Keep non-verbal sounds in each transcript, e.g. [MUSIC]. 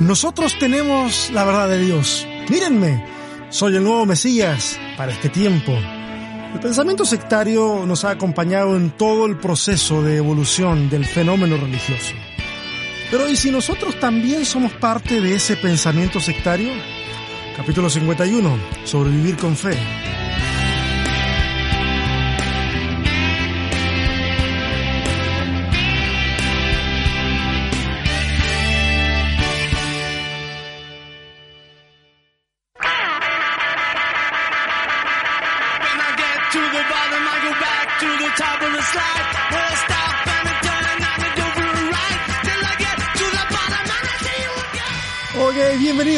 Nosotros tenemos la verdad de Dios. Mírenme, soy el nuevo Mesías para este tiempo. El pensamiento sectario nos ha acompañado en todo el proceso de evolución del fenómeno religioso. Pero ¿y si nosotros también somos parte de ese pensamiento sectario? Capítulo 51, sobrevivir con fe.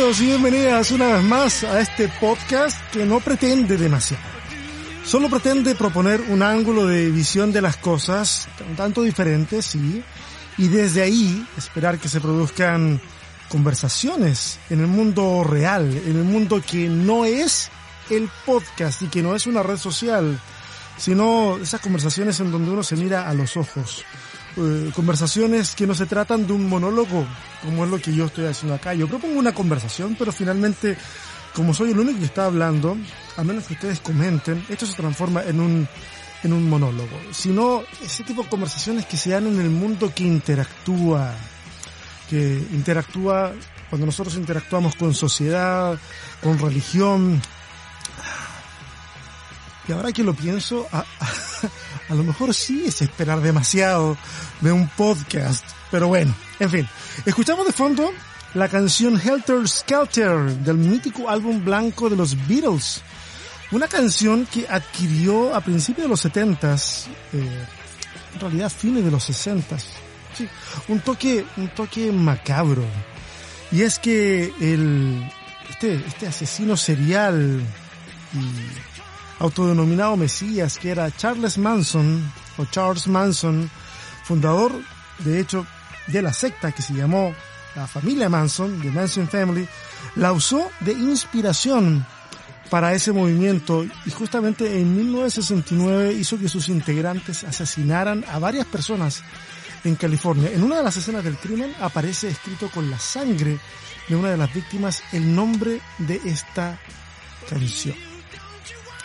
Bienvenidos y bienvenidas una vez más a este podcast que no pretende demasiado. Solo pretende proponer un ángulo de visión de las cosas, un tanto diferente, sí, y desde ahí esperar que se produzcan conversaciones en el mundo real, en el mundo que no es el podcast y que no es una red social, sino esas conversaciones en donde uno se mira a los ojos eh, conversaciones que no se tratan de un monólogo, como es lo que yo estoy haciendo acá. Yo propongo una conversación, pero finalmente, como soy el único que está hablando, a menos que ustedes comenten, esto se transforma en un, en un monólogo. Sino ese tipo de conversaciones que se dan en el mundo que interactúa, que interactúa cuando nosotros interactuamos con sociedad, con religión. Y ahora que lo pienso, a, lo mejor sí es esperar demasiado de un podcast. Pero bueno, en fin. Escuchamos de fondo la canción Helter Skelter del mítico álbum blanco de los Beatles. Una canción que adquirió a principios de los 70s, eh, en realidad fines de los 60s. Sí, un toque, un toque macabro. Y es que el, este, este asesino serial y autodenominado Mesías, que era Charles Manson, o Charles Manson, fundador, de hecho, de la secta que se llamó la familia Manson, The Manson Family, la usó de inspiración para ese movimiento y justamente en 1969 hizo que sus integrantes asesinaran a varias personas en California. En una de las escenas del crimen aparece escrito con la sangre de una de las víctimas el nombre de esta canción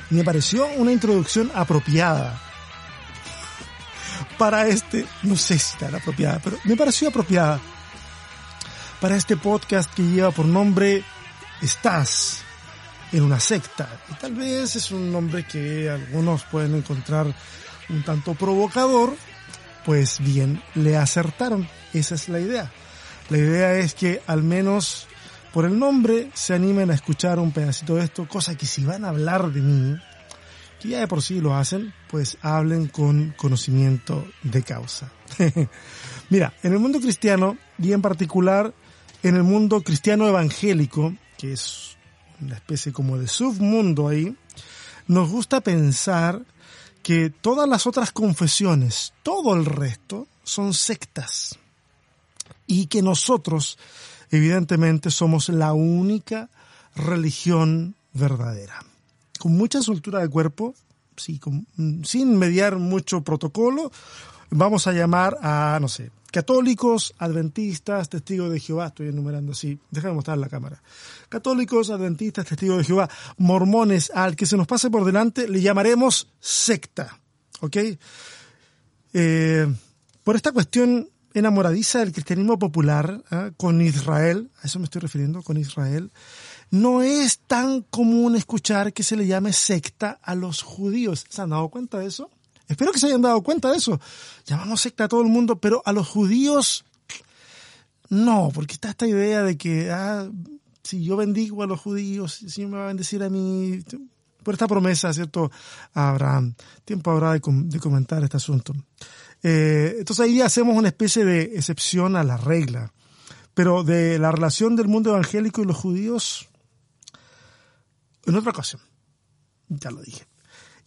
me pareció una introducción apropiada para este, no sé si está apropiada, pero me pareció apropiada para este podcast que lleva por nombre Estás en una secta. Y tal vez es un nombre que algunos pueden encontrar un tanto provocador, pues bien, le acertaron. Esa es la idea. La idea es que al menos por el nombre se animen a escuchar un pedacito de esto, cosa que si van a hablar de mí, que ya de por sí lo hacen, pues hablen con conocimiento de causa. [LAUGHS] Mira, en el mundo cristiano y en particular en el mundo cristiano evangélico, que es una especie como de submundo ahí, nos gusta pensar que todas las otras confesiones, todo el resto, son sectas. Y que nosotros evidentemente somos la única religión verdadera. Con mucha soltura de cuerpo, sí, sin mediar mucho protocolo, vamos a llamar a, no sé, católicos, adventistas, testigos de Jehová, estoy enumerando así, déjame mostrar la cámara. Católicos, adventistas, testigos de Jehová, mormones, al que se nos pase por delante, le llamaremos secta, ¿ok? Eh, por esta cuestión enamoradiza del cristianismo popular ¿ah? con Israel, a eso me estoy refiriendo, con Israel, no es tan común escuchar que se le llame secta a los judíos. ¿Se han dado cuenta de eso? Espero que se hayan dado cuenta de eso. Llamamos secta a todo el mundo, pero a los judíos no, porque está esta idea de que ah, si yo bendigo a los judíos, Señor me va a bendecir a mí. Por esta promesa, ¿cierto? A Abraham. Tiempo habrá de, comentar este asunto. Eh, entonces ahí hacemos una especie de excepción a la regla. Pero de la relación del mundo evangélico y los judíos, en otra ocasión. Ya lo dije.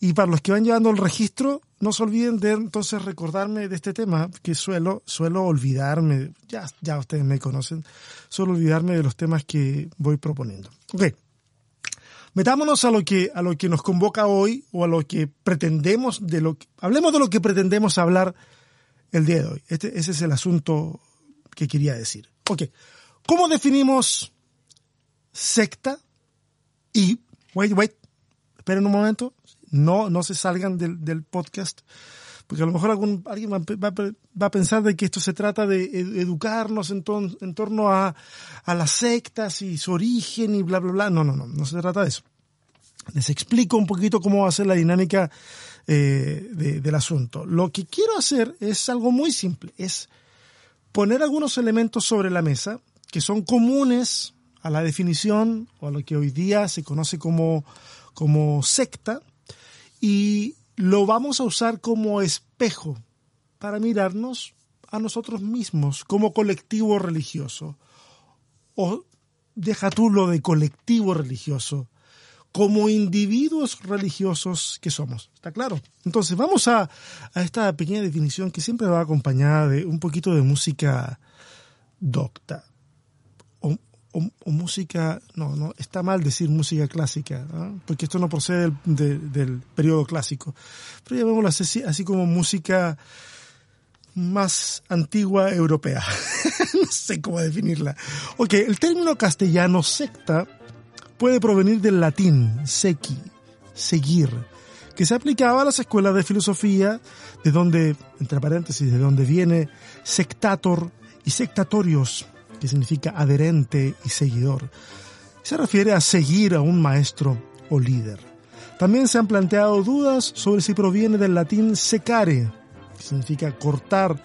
Y para los que van llevando el registro, no se olviden de entonces recordarme de este tema, que suelo, suelo olvidarme, ya, ya ustedes me conocen, suelo olvidarme de los temas que voy proponiendo. Ok. Metámonos a lo que, a lo que nos convoca hoy, o a lo que pretendemos, de lo que, hablemos de lo que pretendemos hablar el día de hoy. Este, ese es el asunto que quería decir. Ok. ¿Cómo definimos secta? Y, wait, wait, esperen un momento, no, no se salgan del, del podcast, porque a lo mejor algún, alguien va, a pensar de que esto se trata de educarnos en, to, en torno a, las sectas y su origen y bla, bla, bla. No, no, no, no se trata de eso. Les explico un poquito cómo va a ser la dinámica eh, de, del asunto. Lo que quiero hacer es algo muy simple, es poner algunos elementos sobre la mesa que son comunes a la definición o a lo que hoy día se conoce como, como secta y lo vamos a usar como espejo para mirarnos a nosotros mismos como colectivo religioso. O deja tú lo de colectivo religioso, como individuos religiosos que somos. ¿Está claro? Entonces vamos a, a esta pequeña definición que siempre va acompañada de un poquito de música docta. O, música, no, no, está mal decir música clásica, porque esto no procede del, de, del periodo clásico, pero llamémoslo así, así como música más antigua europea. [LAUGHS] no sé cómo definirla. Ok, el término castellano secta puede provenir del latín sequi, seguir, que se aplicaba a las escuelas de filosofía, de donde, entre paréntesis, de donde viene sectator y sectatorios, que significa adherente y seguidor. Se refiere a seguir a un maestro o líder. También se han planteado dudas sobre si proviene del latín secare, que significa cortar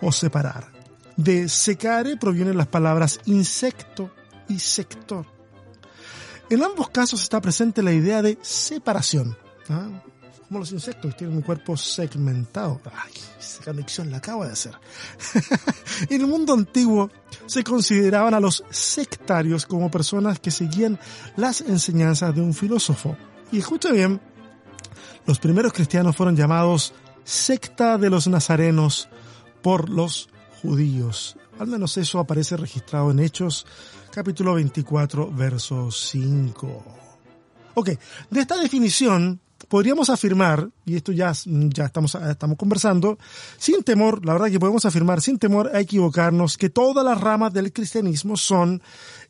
o separar. De secare provienen las palabras insecto y sector. En ambos casos está presente la idea de separación. ¿ah? Como los insectos tienen un cuerpo segmentado. Ay, esa conexión la acabo de hacer. [LAUGHS] en el mundo antiguo se consideraban a los sectarios como personas que seguían las enseñanzas de un filósofo. Y escucha bien, los primeros cristianos fueron llamados secta de los nazarenos por los judíos. Al menos eso aparece registrado en Hechos capítulo 24, verso 5. Ok, de esta definición podríamos afirmar, y esto ya, ya estamos, estamos conversando, sin temor, la verdad que podemos afirmar sin temor a equivocarnos que todas las ramas del cristianismo son,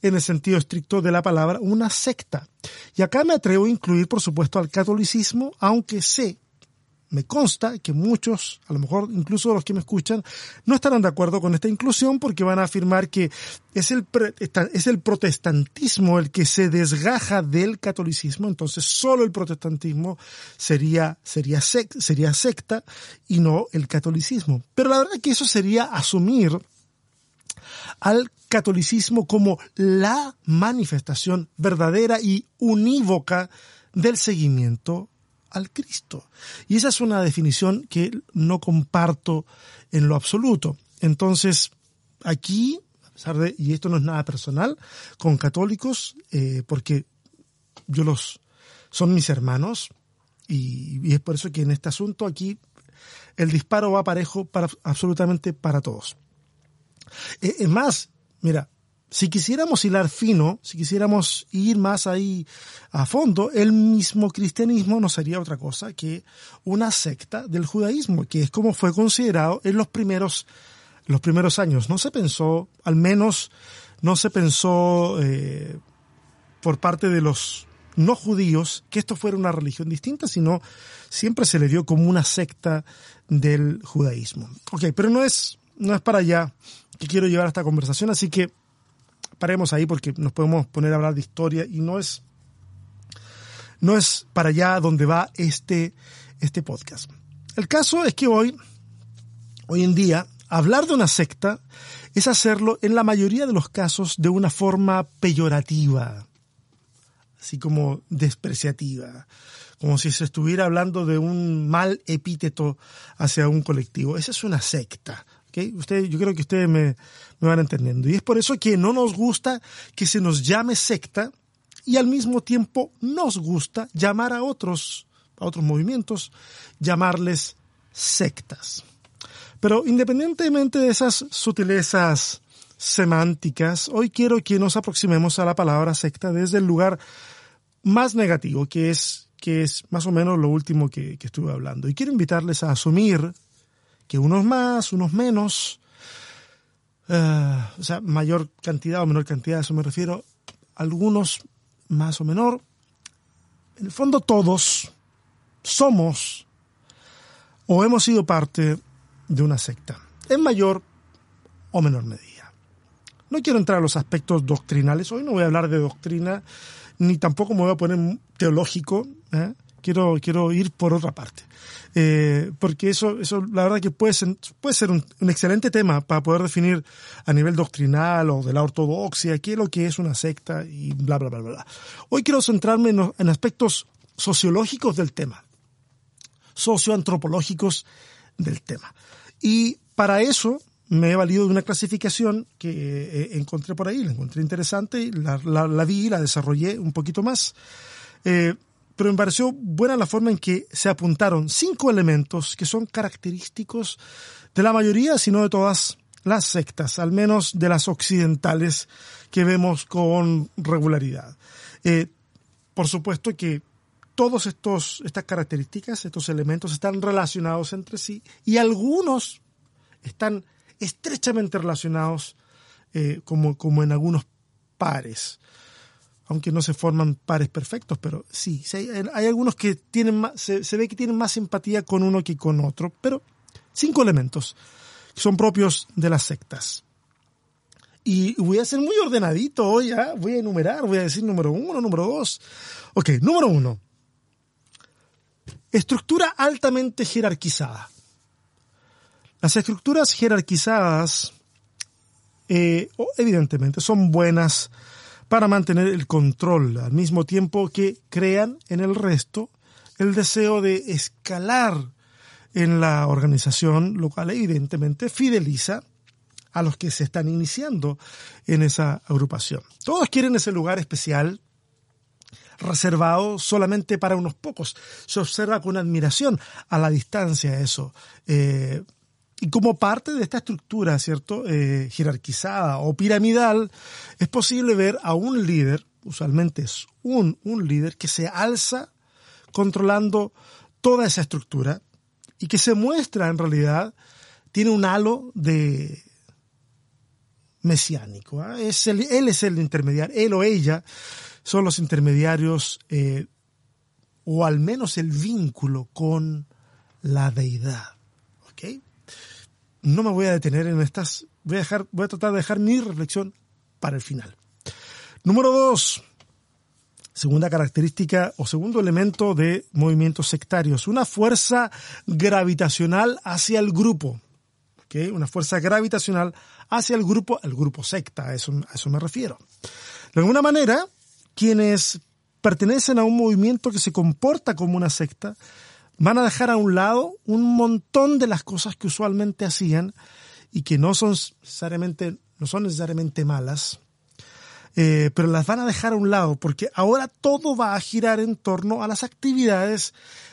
en el sentido estricto de la palabra, una secta. Y acá me atrevo a incluir, por supuesto, al catolicismo, aunque sé me consta que muchos, a lo mejor incluso los que me escuchan, no estarán de acuerdo con esta inclusión porque van a afirmar que es el, es el protestantismo el que se desgaja del catolicismo, entonces solo el protestantismo sería, sería, sería secta y no el catolicismo. Pero la verdad es que eso sería asumir al catolicismo como la manifestación verdadera y unívoca del seguimiento al Cristo. Y esa es una definición que no comparto en lo absoluto. Entonces, aquí, a pesar de, y esto no es nada personal, con católicos, eh, porque yo los, son mis hermanos, y, es por eso que en este asunto aquí el disparo va parejo para absolutamente para todos. Eh, es más, mira, si quisiéramos hilar fino, si quisiéramos ir más ahí a fondo, el mismo cristianismo no sería otra cosa que una secta del judaísmo, que es como fue considerado en los primeros, los primeros años. No se pensó, al menos no se pensó eh, por parte de los no judíos que esto fuera una religión distinta, sino siempre se le dio como una secta del judaísmo. Ok, pero no es, no es para allá que quiero llevar esta conversación, así que paremos ahí porque nos podemos poner a hablar de historia y no es, no es para allá donde va este, este podcast. El caso es que hoy, hoy en día, hablar de una secta es hacerlo en la mayoría de los casos de una forma peyorativa, así como despreciativa, como si se estuviera hablando de un mal epíteto hacia un colectivo. Esa es una secta. Usted, yo creo que ustedes me, van entendiendo. Y es por eso que no nos gusta que se nos llame secta y al mismo tiempo nos gusta llamar a otros, a otros movimientos, llamarles sectas. Pero independientemente de esas sutilezas semánticas, hoy quiero que nos aproximemos a la palabra secta desde el lugar más negativo, que es, que es más o menos lo último que estuve hablando. Y quiero invitarles a asumir que unos más, unos menos, eh, o sea, mayor cantidad o menor cantidad, a eso me refiero, algunos más o menor. En el fondo todos somos o hemos sido parte de una secta, en mayor o menor medida. No quiero entrar a los aspectos doctrinales, hoy no voy a hablar de doctrina, ni tampoco me voy a poner teológico, ¿eh? Quiero, quiero ir por otra parte. Eh, porque eso, eso la verdad que puede ser, puede ser un, excelente tema para poder definir a nivel doctrinal o de la ortodoxia qué es lo que es una secta y bla, bla, bla, bla. Hoy quiero centrarme en, aspectos sociológicos del tema, socioantropológicos del tema. Y para eso me he valido de una clasificación que eh, encontré por ahí, la encontré interesante, la, la, la vi, la desarrollé un poquito más. Eh, pero me pareció buena la forma en que se apuntaron cinco elementos que son característicos de la mayoría, si no de todas las sectas, al menos de las occidentales que vemos con regularidad. Eh, por supuesto que estos estas características, estos elementos están relacionados entre sí y algunos están estrechamente relacionados eh, como, como en algunos pares aunque no se forman pares perfectos, pero sí, hay, algunos que tienen más, se, ve que tienen más simpatía con uno que con otro, pero cinco elementos que son propios de las sectas. Y voy a ser muy ordenadito hoy, ¿ah? voy a enumerar, voy a decir número uno, número dos. Ok, número uno. Estructura altamente jerarquizada. Las estructuras jerarquizadas, eh, evidentemente, son buenas para mantener el control, al mismo tiempo que crean en el resto el deseo de escalar en la organización, lo cual evidentemente fideliza a los que se están iniciando en esa agrupación. Todos quieren ese lugar especial reservado solamente para unos pocos. Se observa con admiración a la distancia eso. Eh, y como parte de esta estructura, ¿cierto?, eh, jerarquizada o piramidal, es posible ver a un líder, usualmente es un, un líder, que se alza controlando toda esa estructura y que se muestra en realidad, tiene un halo de mesiánico. ¿ah? Es él es el intermediario, él o ella son los intermediarios eh, o al menos el vínculo con la deidad. No me voy a detener en estas, voy a, dejar, voy a tratar de dejar mi reflexión para el final. Número dos, segunda característica o segundo elemento de movimientos sectarios, una fuerza gravitacional hacia el grupo. Una fuerza gravitacional hacia el grupo, el grupo secta, eso, a eso me refiero. De alguna manera, quienes pertenecen a un movimiento que se comporta como una secta, van a dejar a un lado un montón de las cosas que usualmente hacían y que no son necesariamente, no son necesariamente malas, eh, pero las van a dejar a un lado porque ahora todo va a girar en torno a las actividades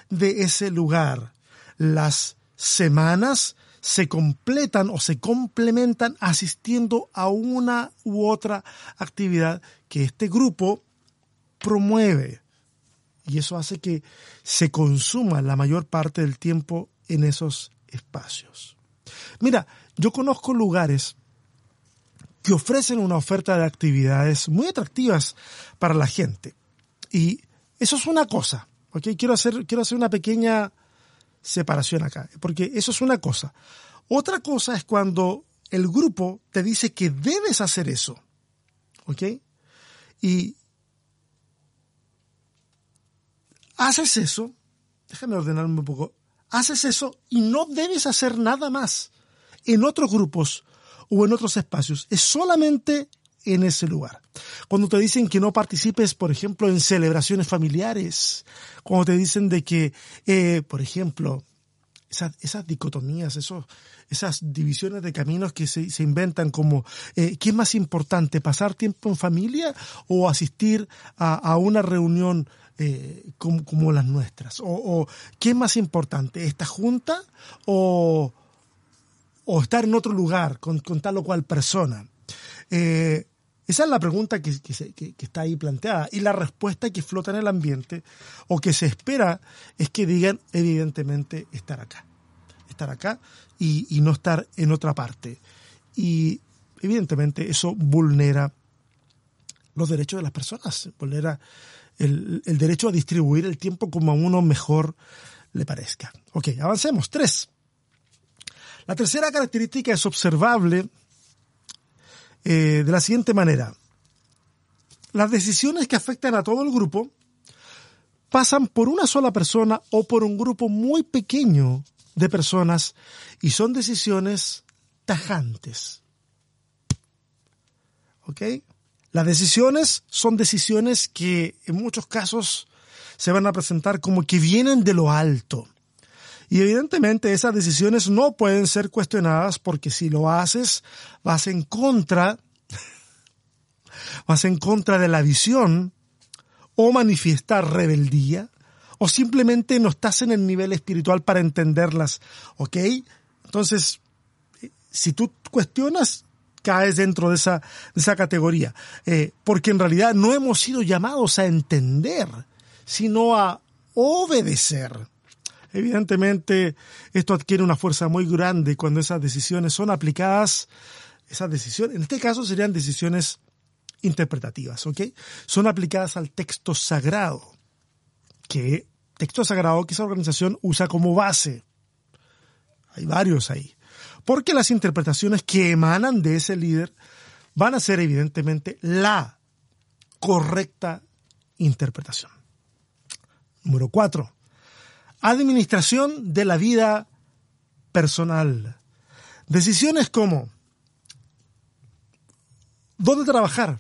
de ese lugar. Las semanas se completan o se complementan asistiendo a una u otra actividad que este grupo promueve y eso hace que se consuma la mayor parte del tiempo en esos espacios. Mira, yo conozco lugares que ofrecen una oferta de actividades muy atractivas para la gente. Y eso es una cosa, ¿ok? Quiero hacer, quiero hacer una pequeña separación acá, porque eso es una cosa. Otra cosa es cuando el grupo te dice que debes hacer eso, ¿ok? Y haces eso, déjame ordenarme un poco, haces eso y no debes hacer nada más en otros grupos o en otros espacios, es solamente en ese lugar. Cuando te dicen que no participes, por ejemplo, en celebraciones familiares, cuando te dicen de que, eh, por ejemplo, esas, esas dicotomías, esos, esas divisiones de caminos que se, se inventan como, eh, ¿qué es más importante, pasar tiempo en familia o asistir a, a una reunión eh, como, las nuestras? O, qué es más importante, esta junta o, o estar en otro lugar con, tal o cual persona? Eh, esa es la pregunta que, que, está ahí planteada. Y la respuesta que flota en el ambiente o que se espera es que digan, evidentemente, estar acá. Estar acá y, y no estar en otra parte. Y evidentemente eso vulnera los derechos de las personas, vulnera el, derecho a distribuir el tiempo como a uno mejor le parezca. Ok, avancemos. Tres. La tercera característica es observable eh, de la siguiente manera. Las decisiones que afectan a todo el grupo pasan por una sola persona o por un grupo muy pequeño de personas y son decisiones tajantes. ¿Ok? Las decisiones son decisiones que en muchos casos se van a presentar como que vienen de lo alto. Y evidentemente esas decisiones no pueden ser cuestionadas porque si lo haces vas en contra, [LAUGHS] vas en contra de la visión o manifiestar rebeldía o simplemente no estás en el nivel espiritual para entenderlas, ¿ok? Entonces, si tú cuestionas, caes dentro de esa, de esa categoría, eh, porque en realidad no hemos sido llamados a entender, sino a obedecer. Evidentemente, esto adquiere una fuerza muy grande cuando esas decisiones son aplicadas, esas decisiones, en este caso serían decisiones interpretativas, ¿ok? Son aplicadas al texto sagrado, que texto sagrado que esa organización usa como base. Hay varios ahí. Porque las interpretaciones que emanan de ese líder van a ser evidentemente la correcta interpretación. Número cuatro, administración de la vida personal. Decisiones como dónde trabajar,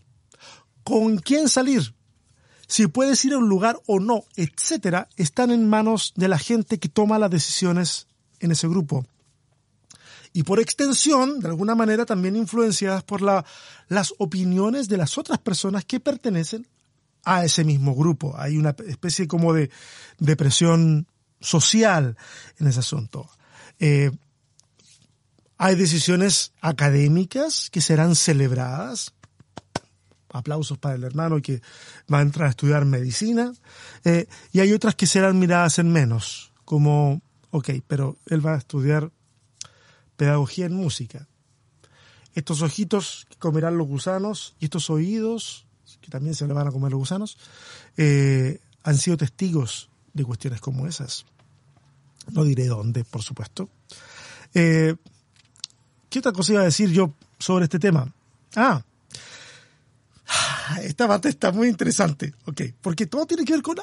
con quién salir, si puedes ir a un lugar o no, etcétera, están en manos de la gente que toma las decisiones en ese grupo. Y por extensión, de alguna manera, también influenciadas por la, las opiniones de las otras personas que pertenecen a ese mismo grupo. Hay una especie como de, de presión social en ese asunto. Eh, hay decisiones académicas que serán celebradas. Aplausos para el hermano que va a entrar a estudiar medicina. Eh, y hay otras que serán miradas en menos, como, ok, pero él va a estudiar pedagogía en música. Estos ojitos que comerán los gusanos y estos oídos, que también se le van a comer los gusanos, eh, han sido testigos de cuestiones como esas. No diré dónde, por supuesto. Eh, ¿Qué otra cosa iba a decir yo sobre este tema? Ah, esta parte está muy interesante, ok, porque todo tiene que ver con,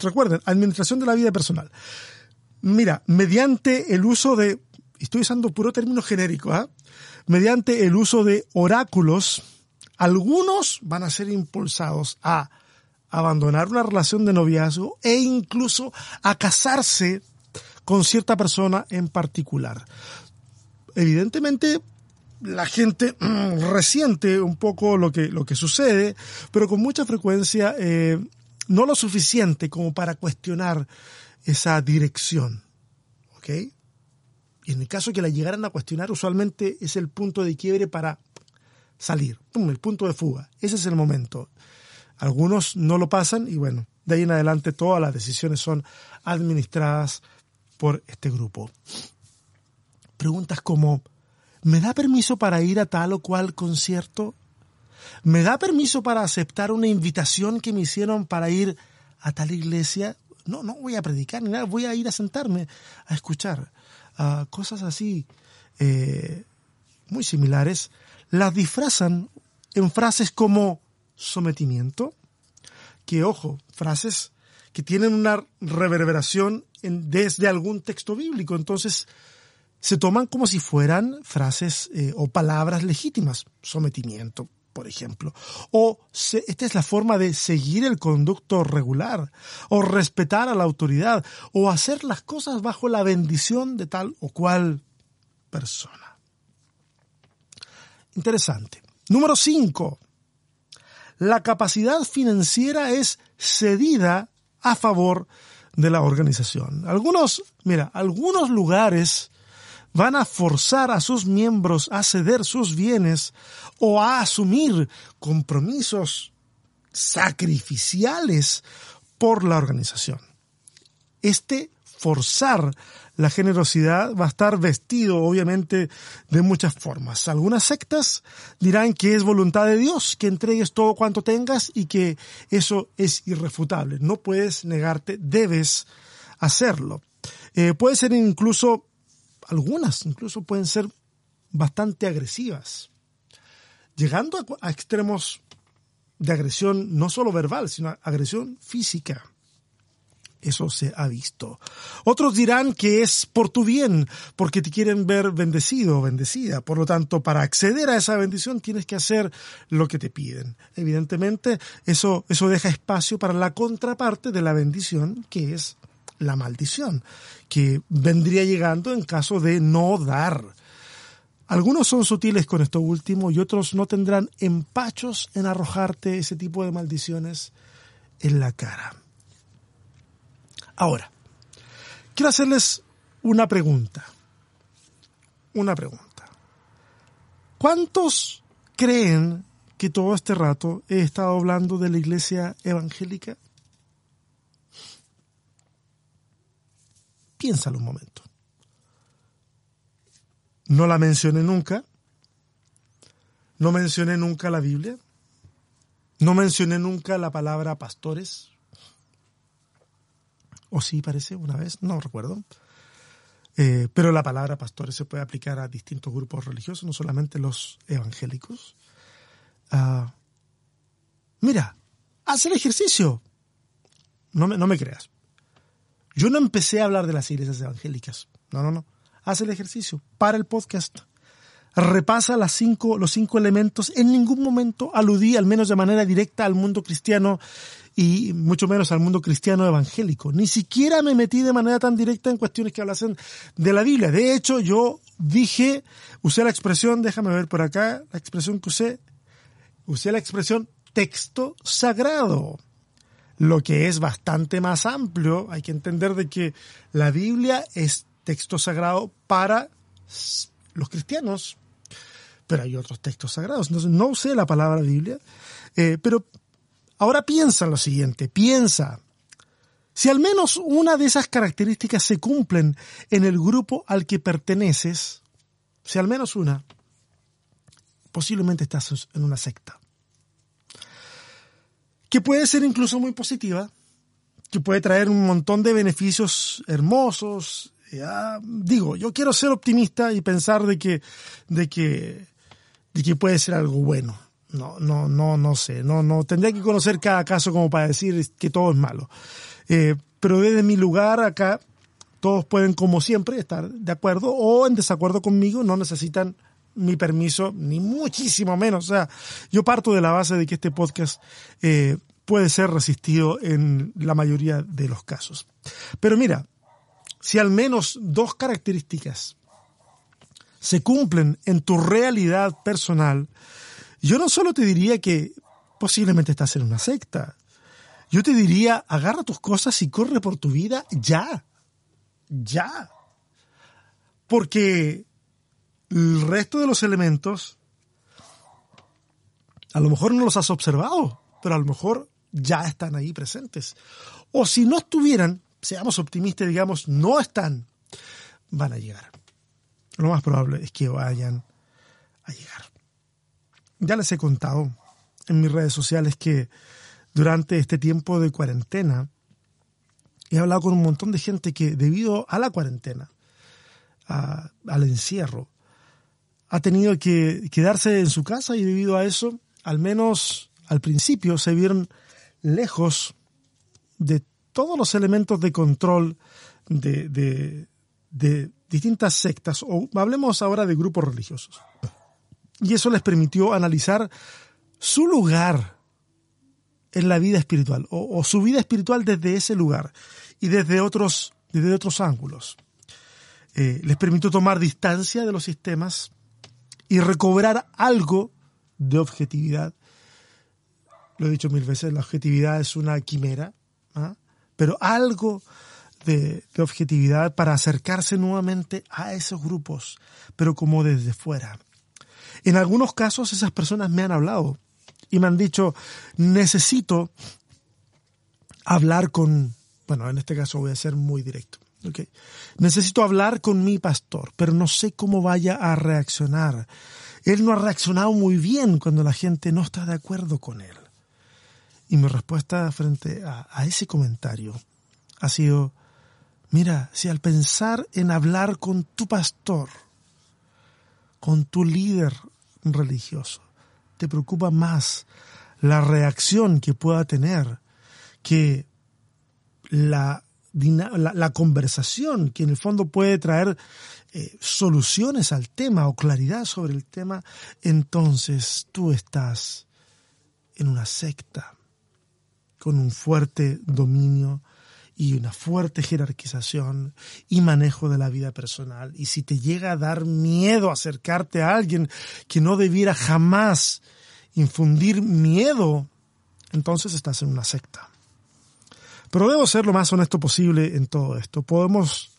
recuerden, administración de la vida personal. Mira, mediante el uso de, estoy usando puro término genérico, ¿ah? mediante el uso de oráculos, algunos van a ser impulsados a abandonar una relación de noviazgo e incluso a casarse con cierta persona en particular. Evidentemente, la gente mm, resiente un poco lo que, lo que sucede, pero con mucha frecuencia eh, no lo suficiente como para cuestionar esa dirección. ¿Ok? En el caso que la llegaran a cuestionar, usualmente es el punto de quiebre para salir, el punto de fuga. Ese es el momento. Algunos no lo pasan y bueno, de ahí en adelante todas las decisiones son administradas por este grupo. Preguntas como, ¿me da permiso para ir a tal o cual concierto? ¿Me da permiso para aceptar una invitación que me hicieron para ir a tal iglesia? No, no voy a predicar ni nada, voy a ir a sentarme a escuchar. Cosas así eh, muy similares las disfrazan en frases como sometimiento, que ojo, frases que tienen una reverberación desde algún texto bíblico. Entonces, se toman como si fueran frases eh, o palabras legítimas. Sometimiento, por ejemplo. O esta es la forma de seguir el conducto regular, o respetar a la autoridad, o hacer las cosas bajo la bendición de tal o cual persona. Interesante. Número 5. La capacidad financiera es cedida a favor de la organización. Algunos, mira, algunos lugares van a forzar a sus miembros a ceder sus bienes o a asumir compromisos sacrificiales por la organización. Este forzar la generosidad va a estar vestido obviamente de muchas formas. Algunas sectas dirán que es voluntad de Dios que entregues todo cuanto tengas y que eso es irrefutable. No puedes negarte, debes hacerlo. Eh, puede ser incluso, algunas incluso pueden ser bastante agresivas, llegando a extremos de agresión no solo verbal, sino agresión física. Eso se ha visto. Otros dirán que es por tu bien, porque te quieren ver bendecido o bendecida. Por lo tanto, para acceder a esa bendición tienes que hacer lo que te piden. Evidentemente, eso, eso deja espacio para la contraparte de la bendición, que es la maldición, que vendría llegando en caso de no dar. Algunos son sutiles con esto último y otros no tendrán empachos en arrojarte ese tipo de maldiciones en la cara. Ahora, quiero hacerles una pregunta. Una pregunta. ¿Cuántos creen que todo este rato he estado hablando de la iglesia evangélica? Piénsalo un momento. No la mencioné nunca. No mencioné nunca la Biblia. No mencioné nunca la palabra pastores. O sí, parece, una vez, no recuerdo. Eh, pero la palabra pastores se puede aplicar a distintos grupos religiosos, no solamente los evangélicos. Ah, mira, haz el ejercicio. No me, no me creas. Yo no empecé a hablar de las iglesias evangélicas. No, no, no haz el ejercicio, para el podcast, repasa las cinco, los cinco elementos. En ningún momento aludí, al menos de manera directa, al mundo cristiano y mucho menos al mundo cristiano evangélico. Ni siquiera me metí de manera tan directa en cuestiones que hablasen de la Biblia. De hecho, yo dije, usé la expresión, déjame ver por acá, la expresión que usé, usé la expresión texto sagrado lo que es bastante más amplio. Hay que entender de que la Biblia es texto sagrado para los cristianos, pero hay otros textos sagrados. Entonces no usé la palabra Biblia, eh, pero ahora piensa en lo siguiente, piensa, si al menos una de esas características se cumplen en el grupo al que perteneces, si al menos una, posiblemente estás en una secta. Que puede ser incluso muy positiva, que puede traer un montón de beneficios hermosos, digo, yo quiero ser optimista y pensar de que, de que, de que puede ser algo bueno. No, no, no, no sé. No, no, tendría que conocer cada caso como para decir que todo es malo. Eh, pero desde mi lugar acá, todos pueden, como siempre, estar de acuerdo o en desacuerdo conmigo, no necesitan mi permiso, ni muchísimo menos. O sea, yo parto de la base de que este podcast eh, puede ser resistido en la mayoría de los casos. Pero mira, si al menos dos características se cumplen en tu realidad personal, yo no solo te diría que posiblemente estás en una secta, yo te diría, agarra tus cosas y corre por tu vida ya, ya. Porque el resto de los elementos, a lo mejor no los has observado, pero a lo mejor ya están ahí presentes. O si no estuvieran, seamos optimistas, digamos, no están, van a llegar. Lo más probable es que vayan a llegar. Ya les he contado en mis redes sociales que durante este tiempo de cuarentena he hablado con un montón de gente que debido a la cuarentena, al encierro, ha tenido que quedarse en su casa y debido a eso, al menos al principio, se vieron lejos de todos los elementos de control de, distintas sectas, o hablemos ahora de grupos religiosos. Y eso les permitió analizar su lugar en la vida espiritual, o, su vida espiritual desde ese lugar y desde otros, desde otros ángulos. Eh, les permitió tomar distancia de los sistemas y recobrar algo de objetividad. Lo he dicho mil veces, la objetividad es una quimera. ¿ah? pero algo de, objetividad para acercarse nuevamente a esos grupos, pero como desde fuera. En algunos casos esas personas me han hablado y me han dicho, necesito hablar con, bueno, en este caso voy a ser muy directo, Necesito hablar con mi pastor, pero no sé cómo vaya a reaccionar. Él no ha reaccionado muy bien cuando la gente no está de acuerdo con él. Y mi respuesta frente a ese comentario ha sido, mira, si al pensar en hablar con tu pastor, con tu líder religioso, te preocupa más la reacción que pueda tener que la la, conversación que en el fondo puede traer eh, soluciones al tema o claridad sobre el tema, entonces tú estás en una secta con un fuerte dominio y una fuerte jerarquización y manejo de la vida personal. Y si te llega a dar miedo acercarte a alguien que no debiera jamás infundir miedo, entonces estás en una secta. Pero debo ser lo más honesto posible en todo esto. Podemos,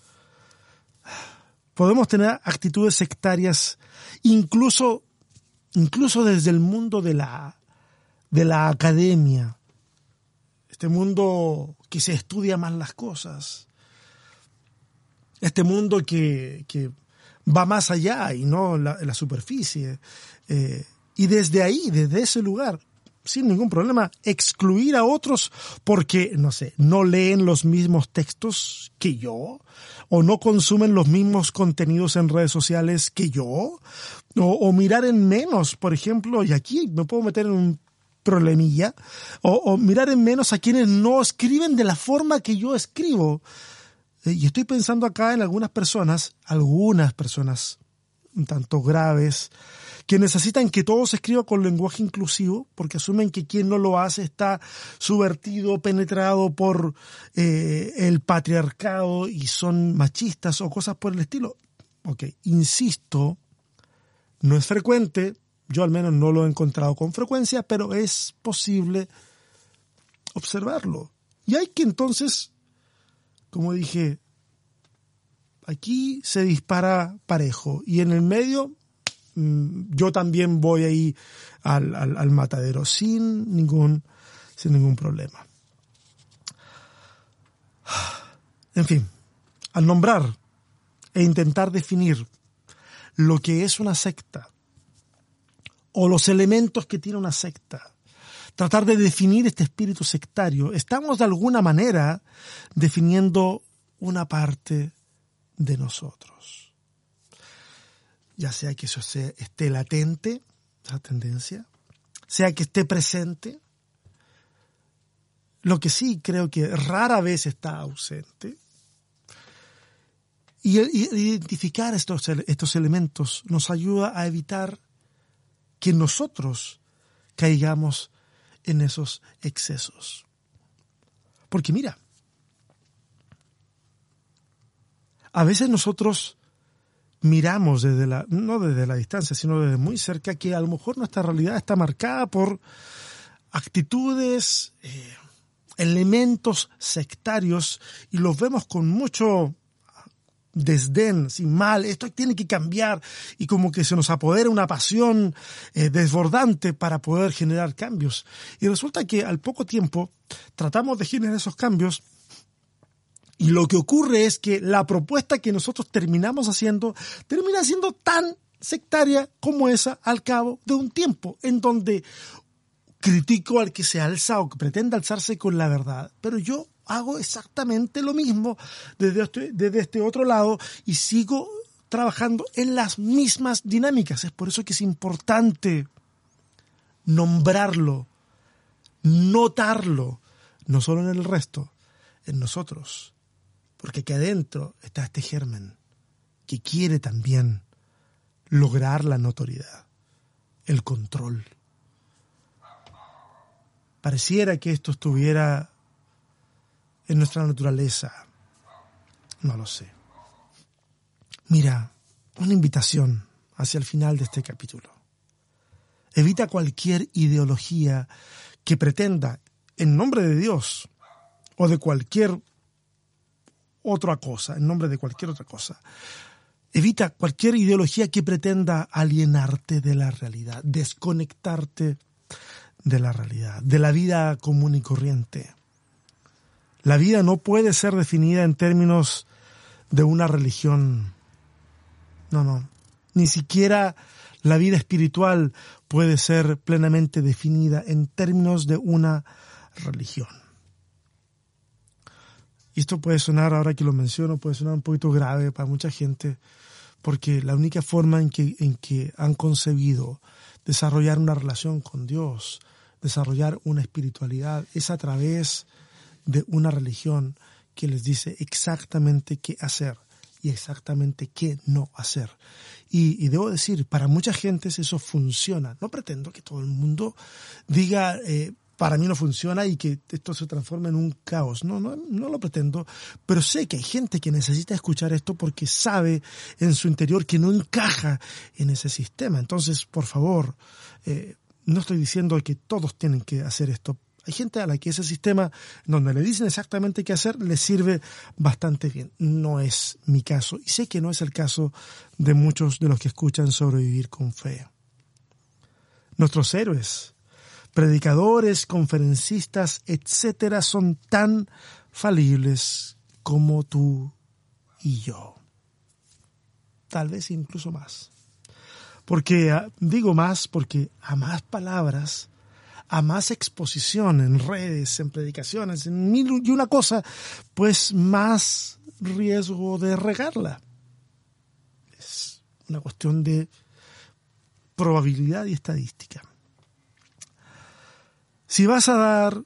podemos tener actitudes sectarias incluso, incluso desde el mundo de la, de la academia. Este mundo que se estudia más las cosas. Este mundo que, que va más allá y no la, la superficie. Eh, y desde ahí, desde ese lugar, sin ningún problema excluir a otros porque, no sé, no leen los mismos textos que yo, o no consumen los mismos contenidos en redes sociales que yo, o, mirar en menos, por ejemplo, y aquí me puedo meter en un problemilla, o, o mirar en menos a quienes no escriben de la forma que yo escribo. Eh, y estoy pensando acá en algunas personas, algunas personas un tanto graves, que necesitan que todo se escriba con lenguaje inclusivo, porque asumen que quien no lo hace está subvertido, penetrado por eh, el patriarcado y son machistas o cosas por el estilo. Ok, insisto, no es frecuente, yo al menos no lo he encontrado con frecuencia, pero es posible observarlo. Y hay que entonces, como dije, aquí se dispara parejo y en el medio yo también voy ahí al, al, matadero sin ningún, sin ningún problema. [SIGHS] En fin, al nombrar e intentar definir lo que es una secta o los elementos que tiene una secta, tratar de definir este espíritu sectario, estamos de alguna manera definiendo una parte de nosotros ya sea que eso esté latente, esa tendencia, sea que esté presente, lo que sí creo que rara vez está ausente. Y, identificar estos, estos elementos nos ayuda a evitar que nosotros caigamos en esos excesos. Porque mira, a veces nosotros miramos desde la, no desde la distancia, sino desde muy cerca, que a lo mejor nuestra realidad está marcada por actitudes, eh, elementos sectarios, y los vemos con mucho desdén, sin mal, esto tiene que cambiar, y como que se nos apodera una pasión eh, desbordante para poder generar cambios. Y resulta que al poco tiempo tratamos de generar esos cambios y lo que ocurre es que la propuesta que nosotros terminamos haciendo termina siendo tan sectaria como esa al cabo de un tiempo, en donde critico al que se alza o que pretende alzarse con la verdad, pero yo hago exactamente lo mismo desde este, desde este otro lado y sigo trabajando en las mismas dinámicas. Es por eso que es importante nombrarlo, notarlo, no solo en el resto, en nosotros porque aquí adentro está este germen que quiere también lograr la notoriedad, el control. Pareciera que esto estuviera en nuestra naturaleza. No lo sé. Mira, una invitación hacia el final de este capítulo. Evita cualquier ideología que pretenda, en nombre de Dios o de cualquier otra cosa, en nombre de cualquier otra cosa. Evita cualquier ideología que pretenda alienarte de la realidad, desconectarte de la realidad, de la vida común y corriente. La vida no puede ser definida en términos de una religión. No, no. Ni siquiera la vida espiritual puede ser plenamente definida en términos de una religión. Y esto puede sonar, ahora que lo menciono, puede sonar un poquito grave para mucha gente, porque la única forma en que, en que han concebido desarrollar una relación con Dios, desarrollar una espiritualidad, es a través de una religión que les dice exactamente qué hacer y exactamente qué no hacer. Y, debo decir, para mucha gente eso funciona. No pretendo que todo el mundo diga, eh, para mí no funciona y que esto se transforme en un caos. No, no, no lo pretendo, pero sé que hay gente que necesita escuchar esto porque sabe en su interior que no encaja en ese sistema. Entonces, por favor, eh, no estoy diciendo que todos tienen que hacer esto. Hay gente a la que ese sistema, donde le dicen exactamente qué hacer, le sirve bastante bien. No es mi caso y sé que no es el caso de muchos de los que escuchan sobrevivir con fe. Nuestros héroes predicadores, conferencistas, etcétera, son tan falibles como tú y yo. Tal vez incluso más. Porque ah, digo más porque a más palabras, a más exposición en redes, en predicaciones, en mil y una cosa, pues más riesgo de regarla. Es una cuestión de probabilidad y estadística. Si vas a dar,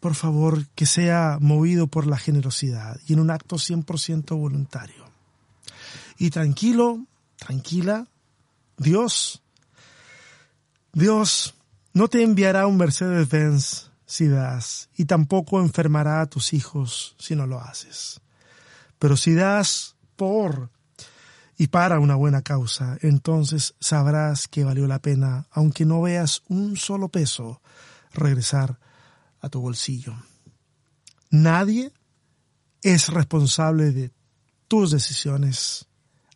por favor, que sea movido por la generosidad y en un acto 100% voluntario. Y tranquilo, tranquila, Dios, Dios no te enviará un Mercedes-Benz si das, y tampoco enfermará a tus hijos si no lo haces. Pero si das por y para una buena causa, entonces sabrás que valió la pena, aunque no veas un solo peso regresar a tu bolsillo. Nadie es responsable de tus decisiones.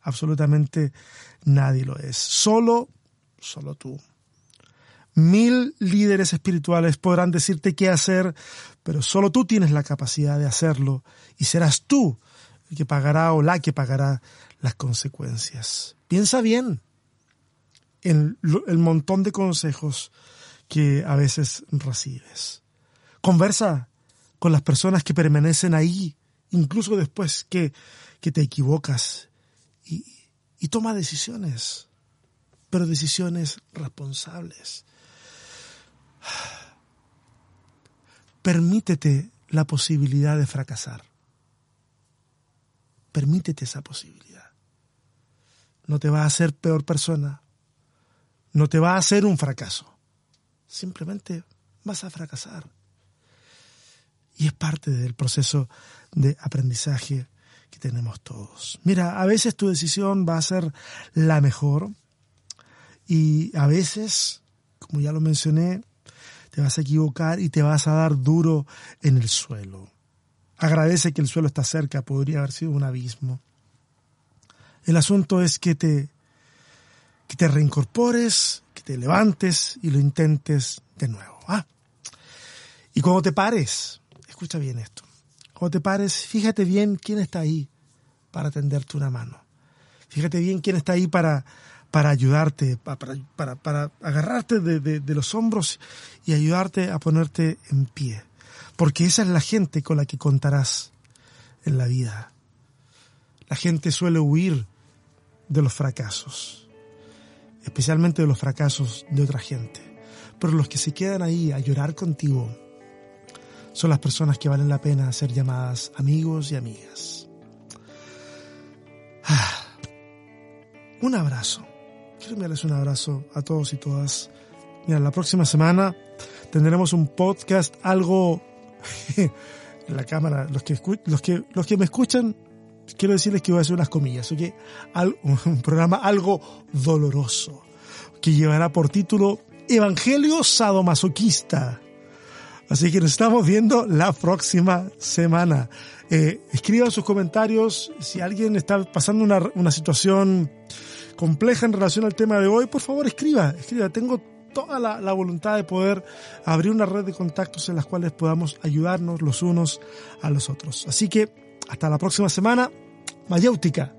Absolutamente nadie lo es. Solo, solo tú. Mil líderes espirituales podrán decirte qué hacer, pero solo tú tienes la capacidad de hacerlo y serás tú el que pagará o la que pagará las consecuencias. Piensa bien en el montón de consejos que a veces recibes. Conversa con las personas que permanecen ahí, incluso después que, que te equivocas, y, y toma decisiones, pero decisiones responsables. Permítete la posibilidad de fracasar. Permítete esa posibilidad. No te va a hacer peor persona. No te va a hacer un fracaso simplemente vas a fracasar. Y es parte del proceso de aprendizaje que tenemos todos. Mira, a veces tu decisión va a ser la mejor y a veces, como ya lo mencioné, te vas a equivocar y te vas a dar duro en el suelo. Agradece que el suelo está cerca, podría haber sido un abismo. El asunto es que te, que te reincorpores te levantes y lo intentes de nuevo. ¿ah? Y cuando te pares, escucha bien esto, cuando te pares, fíjate bien quién está ahí para tenderte una mano. Fíjate bien quién está ahí para, para ayudarte, para, para, agarrarte de, de los hombros y ayudarte a ponerte en pie. Porque esa es la gente con la que contarás en la vida. La gente suele huir de los fracasos especialmente de los fracasos de otra gente. Pero los que se quedan ahí a llorar contigo son las personas que valen la pena ser llamadas amigos y amigas. Ah, un abrazo. Quiero enviarles un abrazo a todos y todas. Mira, la próxima semana tendremos un podcast algo [LAUGHS] en la cámara. Los que, los los que me escuchan quiero decirles que voy a hacer unas comillas, ¿ok? un programa algo doloroso, que llevará por título Evangelio Sadomasoquista. Así que nos estamos viendo la próxima semana. Eh, escriban sus comentarios. Si alguien está pasando una, una situación compleja en relación al tema de hoy, por favor escriba, escriba. Tengo toda la, la, voluntad de poder abrir una red de contactos en las cuales podamos ayudarnos los unos a los otros. Así que hasta la próxima semana. mayéutica,